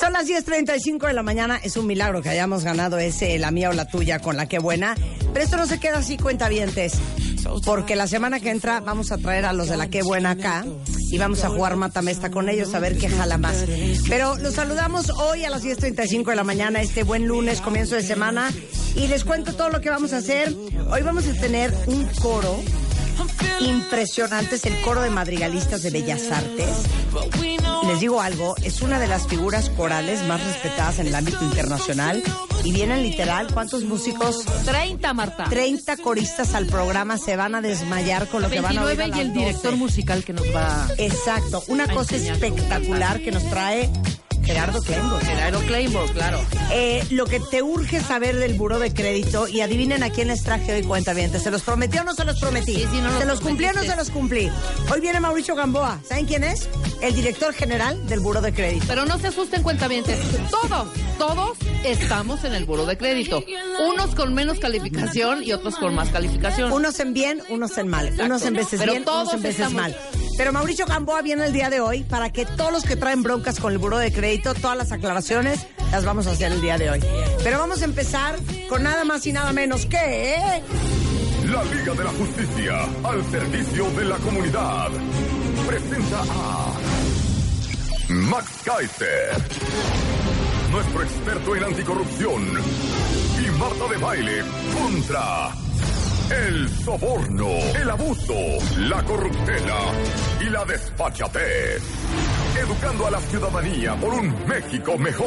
Son las 10.35 de la mañana. Es un milagro que hayamos ganado ese La Mía o la Tuya con la que buena. Pero esto no se queda así, cuentavientes. Porque la semana que entra vamos a traer a los de la que buena acá y vamos a jugar matamesta con ellos a ver qué jala más. Pero los saludamos hoy a las 10.35 de la mañana, este buen lunes, comienzo de semana. Y les cuento todo lo que vamos a hacer. Hoy vamos a tener un coro impresionante, es el coro de madrigalistas de Bellas Artes. Les digo algo, es una de las figuras corales más respetadas en el ámbito internacional y vienen literal, ¿cuántos músicos? 30, Marta. 30 coristas al programa se van a desmayar con lo que van a oír a 29 y el las director 12. musical que nos va Exacto, una a cosa enseñar. espectacular que nos trae Gerardo Kleinborg. Gerardo Claymore, claro. Eh, lo que te urge saber del buró de crédito y adivinen a quién les traje hoy cuenta bien. ¿Se los prometió o no se los prometí? Sí, sí, no ¿Se los cumplí o no se los cumplí? Hoy viene Mauricio Gamboa. ¿Saben quién es? El director general del buró de crédito. Pero no se asusten, cuentavientes. Todos, todos estamos en el buro de crédito. Unos con menos calificación y otros con más calificación. Unos en bien, unos en mal. Exacto. Unos en veces Pero bien, unos en veces estamos- mal. Pero Mauricio Gamboa viene el día de hoy para que todos los que traen broncas con el buró de crédito, todas las aclaraciones, las vamos a hacer el día de hoy. Pero vamos a empezar con nada más y nada menos que... La Liga de la Justicia al servicio de la comunidad presenta a Max Kaiser, nuestro experto en anticorrupción, y Marta de Baile contra el soborno, el abuso, la corruptela y la desfachatez. Educando a la ciudadanía por un México mejor.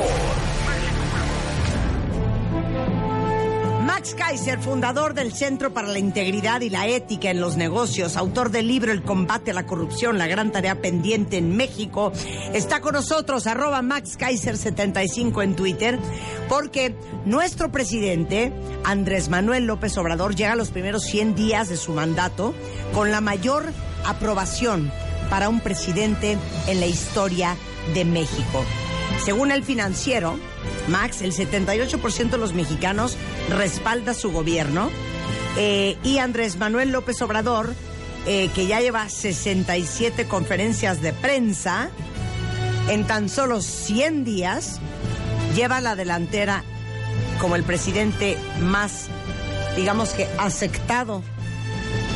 Max Kaiser, fundador del Centro para la Integridad y la Ética en los Negocios, autor del libro El combate a la corrupción, la gran tarea pendiente en México, está con nosotros, arroba Max Kaiser 75 en Twitter, porque nuestro presidente, Andrés Manuel López Obrador, llega a los primeros 100 días de su mandato con la mayor aprobación para un presidente en la historia de México. Según el financiero, Max, el 78% de los mexicanos respalda su gobierno eh, y Andrés Manuel López Obrador, eh, que ya lleva 67 conferencias de prensa, en tan solo 100 días lleva la delantera como el presidente más, digamos que, aceptado,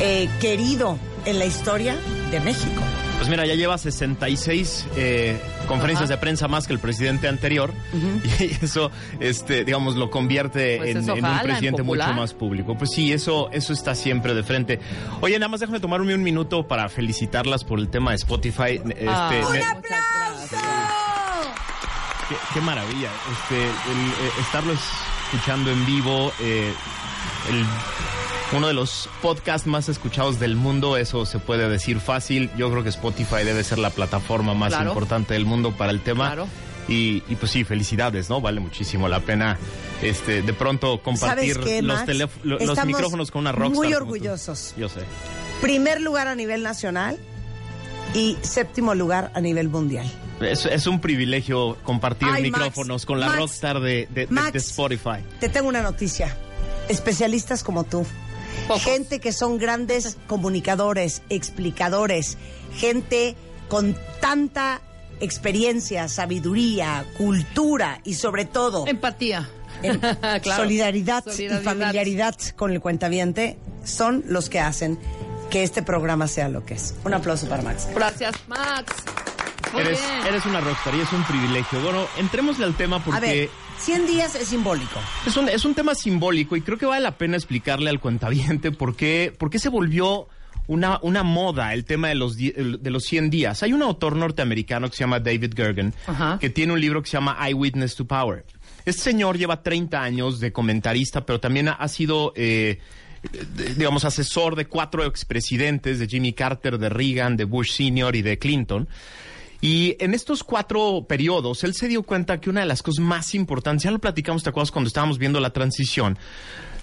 eh, querido en la historia de México. Pues mira, ya lleva 66 eh, conferencias Ajá. de prensa más que el presidente anterior y eso, este, digamos, lo convierte Pues en, un en presidente mucho más público. Pues sí, eso, eso está siempre de frente. Oye, nada más déjame tomarme un minuto para felicitarlas por el tema de Spotify. Este, Ah. ¡Un aplauso! Qué, qué maravilla. Este, el, eh, estarlo escuchando en vivo, eh, el- uno de los podcasts más escuchados del mundo, eso se puede decir fácil. Yo creo que Spotify debe ser la plataforma más Claro. importante del mundo para el tema. Claro. Y, y pues sí, felicidades, ¿no? Vale muchísimo la pena este, de pronto compartir ¿Sabes qué, los, los micrófonos con una rockstar. muy orgullosos. Yo sé. Primer lugar a nivel nacional y séptimo lugar a nivel mundial. Es, es un privilegio compartir Ay, Max, micrófonos con la Max, rockstar de, de- de- Max. de Spotify. Te tengo una noticia. Especialistas como tú. Pocos. Gente que son grandes comunicadores, explicadores, gente con tanta experiencia, sabiduría, cultura y sobre todo Empatía. en Claro. solidaridad, y Solidaridad. familiaridad con el cuentaviente son los que hacen que este programa sea lo que es. Un aplauso para Max. Gracias, Max. Eres, eres una rockstar y es un privilegio. Bueno, entrémosle al tema A porque ver, 100 días es simbólico. es, un, es un tema simbólico y creo que vale la pena explicarle al cuentaviente por qué, por qué se volvió una, una moda el tema de los, de los 100 días. Hay un autor norteamericano que se llama David Gergen Ajá. que tiene un libro que se llama Eyewitness to Power. Este señor lleva 30 años de comentarista, pero también ha, ha sido... eh, digamos, asesor de cuatro expresidentes, de Jimmy Carter, de Reagan, de Bush Sr. y de Clinton. Y en estos cuatro periodos, él se dio cuenta que una de las cosas más importantes, ya lo platicamos, ¿te acuerdas cuando estábamos viendo la transición?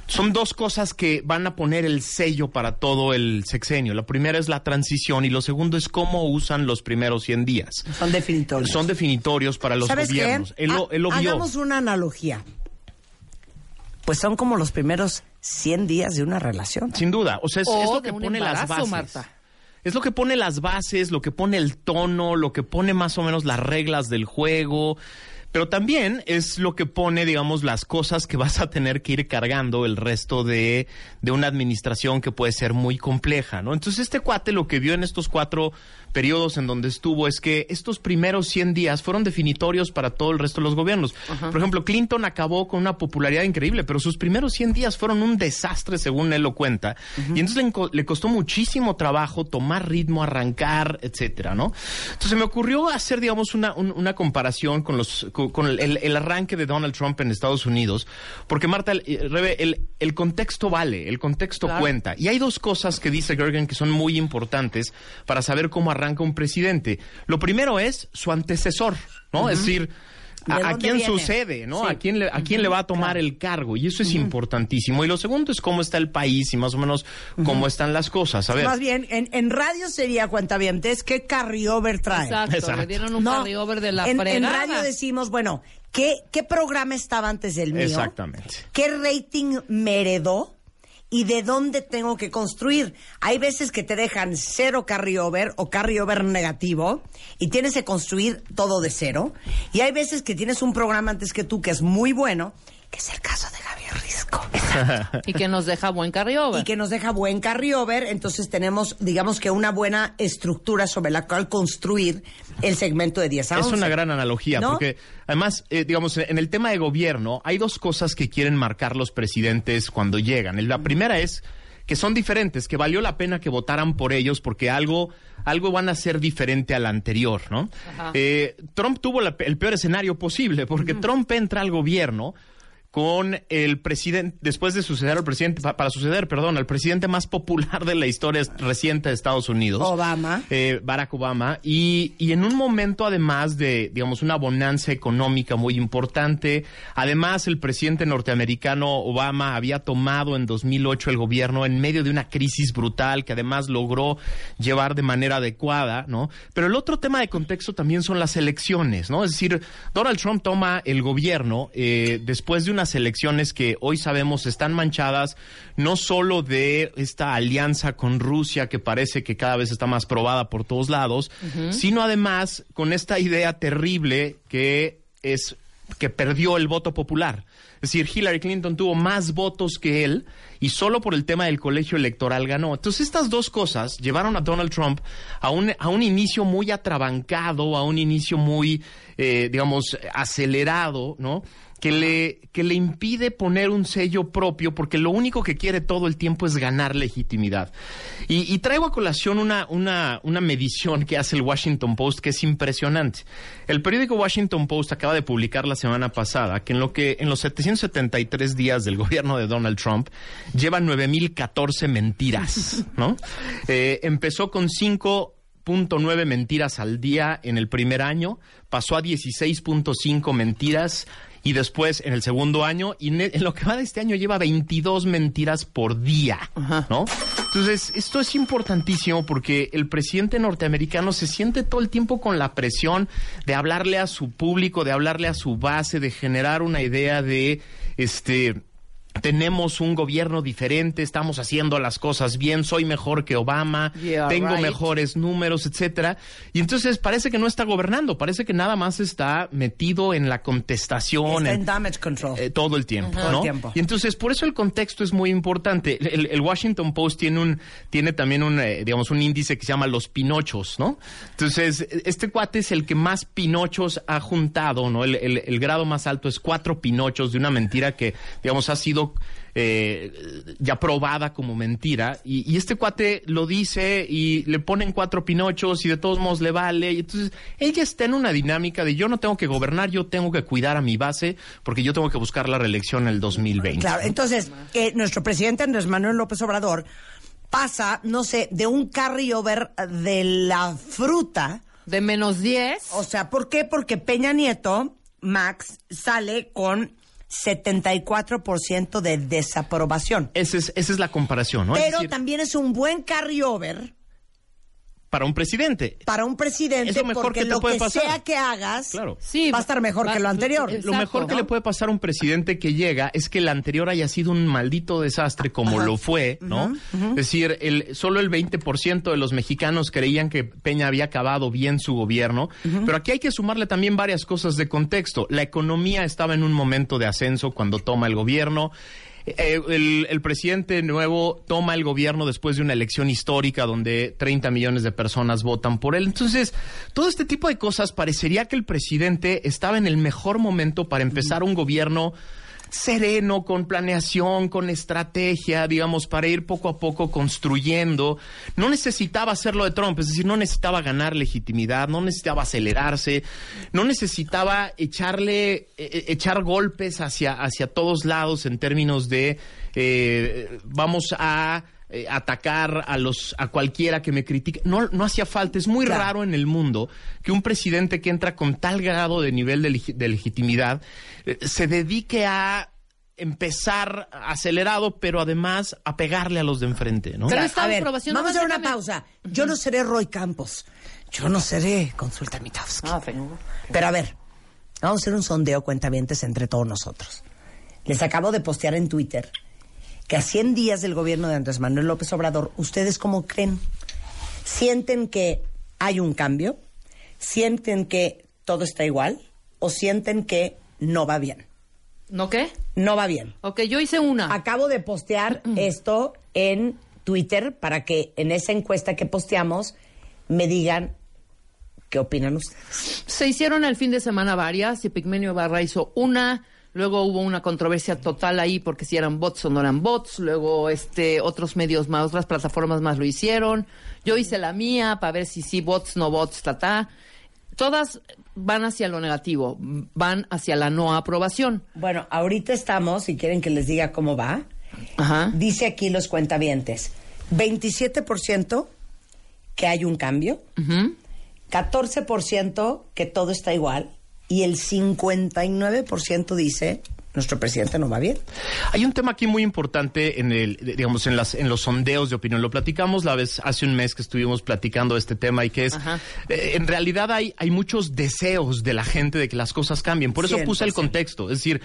Son dos cosas que van a poner el sello para todo el sexenio. La primera es la transición y lo segundo es cómo usan los primeros 100 días. Son definitorios. Son definitorios para los ¿Sabes gobiernos. qué? Él lo, él lo Ha- vio. Hagamos una analogía. Pues son como los primeros 100 días de una relación. Sin duda. O sea, es, O es lo que pone las bases. Marta. Es lo que pone las bases, lo que pone el tono, lo que pone más o menos las reglas del juego. Pero también es lo que pone, digamos, las cosas que vas a tener que ir cargando el resto de, de una administración que puede ser muy compleja, ¿no? Entonces, este cuate lo que vio en estos cuatro periodos en donde estuvo es que estos primeros 100 días fueron definitorios para todo el resto de los gobiernos. Por ejemplo, Clinton acabó con una popularidad increíble, pero sus primeros 100 días fueron un desastre, según él lo cuenta. Y entonces le, costó muchísimo trabajo tomar ritmo, arrancar, etcétera, ¿no? Entonces me ocurrió hacer, digamos, una, un- una comparación con los con, con el, el- el arranque de Donald Trump en Estados Unidos, porque Marta, el, eh, Rebe, el, el contexto vale, el contexto Claro. cuenta. Y hay dos cosas que dice Gergen que son muy importantes para saber cómo arranca un presidente. Lo primero es su antecesor, ¿no? Es decir, ¿De a, quién viene? sucede, ¿no? Sí. A quién le, a quién le va a tomar el cargo. Y eso es importantísimo. Y lo segundo es cómo está el país y más o menos cómo están las cosas. A ver. Más bien, en, en radio sería cuentavientes, ¿qué carryover trae? Exacto, Exacto. le dieron un No, carryover de la en, en radio decimos, bueno, ¿qué, ¿qué programa estaba antes del mío? Exactamente. ¿Qué rating me heredó? ¿Y de dónde tengo que construir? Hay veces que te dejan cero carryover o carryover negativo y tienes que construir todo de cero. Y hay veces que tienes un programa antes que tú que es muy bueno, que es el caso de Gaby Risco. Y que nos deja buen carryover. y que nos deja buen carryover, entonces tenemos, digamos que una buena estructura sobre la cual construir el segmento de 10 a Es 11. una gran analogía, ¿No? porque además, eh, digamos, en el tema de gobierno, hay dos cosas que quieren marcar los presidentes cuando llegan. La primera es que son diferentes, que valió la pena que votaran por ellos porque algo, algo van a ser diferente al anterior, ¿no? Eh, Trump tuvo la- el peor escenario posible porque Trump entra al gobierno con el presidente, después de suceder al presidente, pa- para suceder, perdón, al presidente más popular de la historia reciente de Estados Unidos. Obama. Eh, Barack Obama, y, y en un momento además de, digamos, una bonanza económica muy importante, además el presidente norteamericano Obama había tomado en 2008 el gobierno en medio de una crisis brutal que además logró llevar de manera adecuada, ¿no? Pero el otro tema de contexto también son las elecciones, ¿no? Es decir, Donald Trump toma el gobierno eh, después de unas elecciones que hoy sabemos están manchadas no solo de esta alianza con Rusia que parece que cada vez está más probada por todos lados, sino además con esta idea terrible que es que perdió el voto popular. Es decir, Hillary Clinton tuvo más votos que él y solo por el tema del colegio electoral ganó. Entonces, estas dos cosas llevaron a Donald Trump a un, a un inicio muy atrabancado, a un inicio muy, eh, digamos, acelerado, ¿no? Que le, que le impide poner un sello propio porque lo único que quiere todo el tiempo es ganar legitimidad. Y, y traigo a colación una, una, una medición que hace el Washington Post que es impresionante. El periódico Washington Post acaba de publicar la semana pasada que en lo que en los 773 días del gobierno de Donald Trump lleva 9014 mentiras, ¿no? Eh, empezó con 5.9 mentiras al día en el primer año, pasó a 16.5 mentiras y después en el segundo año y en lo que va de este año lleva 22 mentiras por día, ¿no? Entonces, esto es importantísimo porque el presidente norteamericano se siente todo el tiempo con la presión de hablarle a su público, de hablarle a su base, de generar una idea de este tenemos un gobierno diferente, estamos haciendo las cosas bien, soy mejor que Obama, Yeah, tengo right. mejores números, etcétera. Y entonces parece que no está gobernando, parece que nada más está metido en la contestación, Está en- en damage control. eh, todo el tiempo, Todo el ¿no? tiempo. Y entonces por eso el contexto es muy importante. El, el Washington Post tiene un tiene también un eh, digamos un índice que se llama los pinochos, ¿no? Entonces este cuate es el que más pinochos ha juntado, ¿no? El, el- el grado más alto es cuatro pinochos de una mentira que digamos ha sido eh, ya probada como mentira y, y este cuate lo dice y le ponen cuatro pinochos y de todos modos le vale y entonces ella está en una dinámica de yo no tengo que gobernar yo tengo que cuidar a mi base porque yo tengo que buscar la reelección en el 2020 Claro, entonces, eh, nuestro presidente Andrés Manuel López Obrador pasa, no sé, de un carryover de la fruta De menos 10. O sea, ¿por qué? Porque Peña Nieto, Max, sale con 74% de desaprobación. Esa es, esa es la comparación, ¿no? Pero decir, también es un buen carryover para un presidente. para un presidente Es lo mejor porque que te lo puede que pasar. sea que hagas Claro. Sí, va a estar mejor va- que lo anterior. Lo mejor que le puede pasar a un presidente que llega es que el anterior haya sido un maldito desastre como lo fue, ¿no? Es decir, el, solo el 20% de los mexicanos creían que Peña había acabado bien su gobierno, pero aquí hay que sumarle también varias cosas de contexto. La economía estaba en un momento de ascenso cuando toma el gobierno. Eh, el, el presidente nuevo toma el gobierno después de una elección histórica donde 30 millones de personas votan por él. Entonces, todo este tipo de cosas parecería que el presidente estaba en el mejor momento para empezar un gobierno sereno, con planeación, con estrategia, digamos, para ir poco a poco construyendo. No necesitaba hacerlo de Trump, es decir, no necesitaba ganar legitimidad, no necesitaba acelerarse, no necesitaba echarle, eh, eh, echar golpes hacia, hacia todos lados en términos de eh, vamos a eh, atacar a los a cualquiera que me critique. No, no hacía falta. Es muy Claro. raro en el mundo que un presidente que entra con tal grado de nivel de, legi- de legitimidad eh, se dedique a empezar acelerado, pero además a pegarle a los de enfrente, ¿no? Pero esta a ver, aprobación no vamos a hacer una pausa. Yo no seré Roy Campos. Yo no seré Consulta Mitowski. Ah. Pero a ver, vamos a hacer un sondeo cuentavientes entre todos nosotros. Les acabo de postear en Twitter que a 100 días del gobierno de Andrés Manuel López Obrador, ¿ustedes cómo creen? ¿Sienten que hay un cambio? ¿Sienten que todo está igual? ¿O sienten que no va bien? ¿No qué? No va bien. Ok, yo hice una. Acabo de postear esto en Twitter para que en esa encuesta que posteamos me digan qué opinan ustedes. Se hicieron el fin de semana varias y Pigmenio Barra hizo una. Luego hubo una controversia total ahí porque si eran bots o no eran bots. Luego este otros medios más, otras plataformas más lo hicieron. Yo hice la mía para ver si sí bots, no bots, ta, ta. Todas van hacia lo negativo, van hacia la no aprobación. Bueno, ahorita estamos, si quieren que les diga cómo va, Ajá. dice aquí los cuentavientes, 27% que hay un cambio, Ujú. 14% que todo está igual y el 59% dice nuestro presidente no va bien. Hay un tema aquí muy importante en el, digamos, en las, en los sondeos de opinión. Lo platicamos la vez hace un mes que estuvimos platicando de este tema y que es, eh, en realidad hay, hay muchos deseos de la gente de que las cosas cambien. Por eso puse el 100%. contexto. Es decir,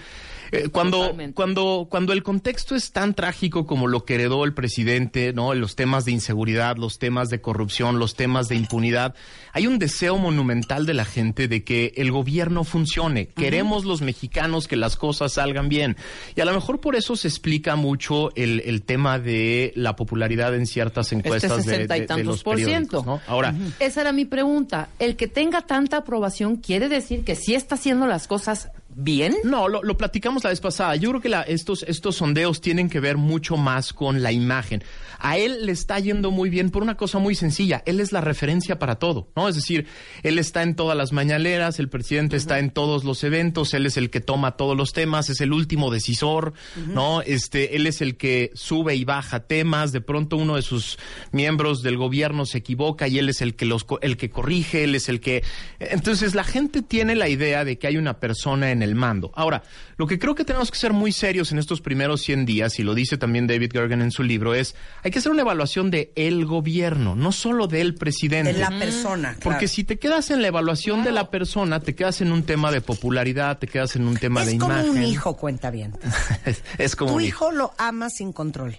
eh, cuando, Totalmente. cuando, cuando el contexto es tan trágico como lo que heredó el presidente, ¿no? Los temas de inseguridad, los temas de corrupción, los temas de impunidad, hay un deseo monumental de la gente de que el gobierno funcione. Queremos los mexicanos que las cosas salgan bien. Y a lo mejor por eso se explica mucho el, el tema de la popularidad en ciertas Este encuestas de- sesenta de, y de tantos los por ciento. ¿no? Ahora, Esa era mi pregunta. ¿El que tenga tanta aprobación quiere decir que sí está haciendo las cosas bien? No, lo, lo platicamos la vez pasada. Yo creo que la- estos, estos sondeos tienen que ver mucho más con la imagen. A él le está yendo muy bien por una cosa muy sencilla. Él es la referencia para todo, ¿no? Es decir, él está en todas las mañaneras, el presidente está en todos los eventos, él es el que toma todos los temas, es el último decisor, ¿no? Este, él es el que sube y baja temas. De pronto uno de sus miembros del gobierno se equivoca y él es el que los, el que corrige, él es el que. Entonces la gente tiene la idea de que hay una persona en el mando. Ahora, lo que creo que tenemos que ser muy serios en estos primeros 100 días, y lo dice también David Gergen en su libro, es hay que hacer una evaluación de el gobierno, no solo del presidente. De la persona. Porque claro. si te quedas en la evaluación de la persona, te quedas en un tema de popularidad, te quedas en un tema de es como imagen. un hijo, cuenta bien. es, es como Tu un hijo lo ama sin control.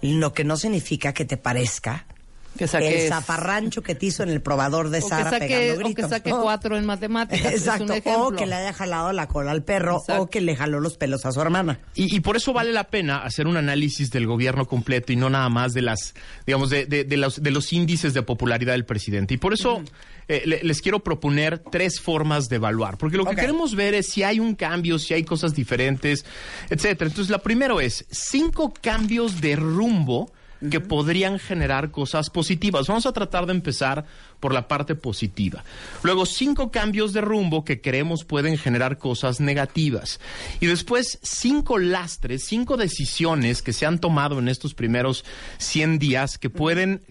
Lo que no significa que te parezca Que el saque, zafarrancho que te hizo en el probador de que Sara saque, pegando o que gritos. saque ¿no? cuatro en matemáticas. Exacto. Es un o que le haya jalado la cola al perro Exacto. o que le jaló los pelos a su hermana. Y, y por eso vale la pena hacer un análisis del gobierno completo y no nada más de las, digamos, de, de- de los, de los índices de popularidad del presidente. Y por eso eh, le- les quiero proponer tres formas de evaluar, porque lo que queremos ver es si hay un cambio, si hay cosas diferentes, etcétera. Entonces, la primero es cinco cambios de rumbo que podrían generar cosas positivas. Vamos a tratar de empezar por la parte positiva. Luego, cinco cambios de rumbo que creemos pueden generar cosas negativas. Y después, cinco lastres, cinco decisiones que se han tomado en estos primeros 100 días que pueden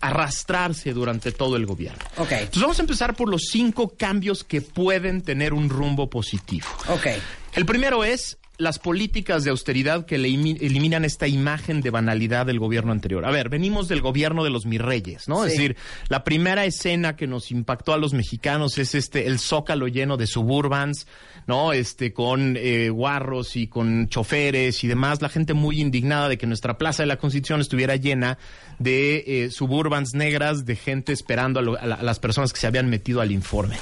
arrastrarse durante todo el gobierno. Ok. Entonces vamos a empezar por los cinco cambios que pueden tener un rumbo positivo. Ok. El primero es las políticas de austeridad que le imi- eliminan esta imagen de banalidad del gobierno anterior. A ver, venimos del gobierno de los mirreyes, ¿no? Es decir, la primera escena que nos impactó a los mexicanos es este el zócalo lleno de suburbans, ¿no? Este con eh, guarros y con choferes y demás, la gente muy indignada de que nuestra Plaza de la Constitución estuviera llena de eh, suburbans negras, de gente esperando a, lo- a la- a las personas que se habían metido al informe.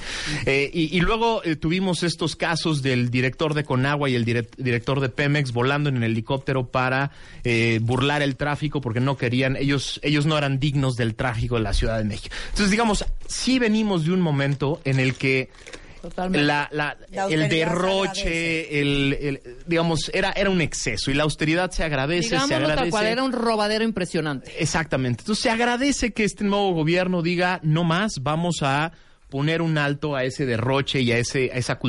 Eh, y, y luego eh, tuvimos estos casos del director de Conagua y el direct- director de Pemex volando en el helicóptero para eh, burlar el tráfico porque no querían, ellos, ellos no eran dignos del tráfico de la Ciudad de México. Entonces, digamos, sí venimos de un momento en el que Totalmente. la, la- La austeridad el derroche, el, el- digamos, era, era un exceso y la austeridad se agradece, se Digámoslo agradece. tal cual, era un robadero impresionante. Exactamente. Entonces se agradece que este nuevo gobierno diga no más, vamos a poner un alto a ese derroche y a ese a esa cultura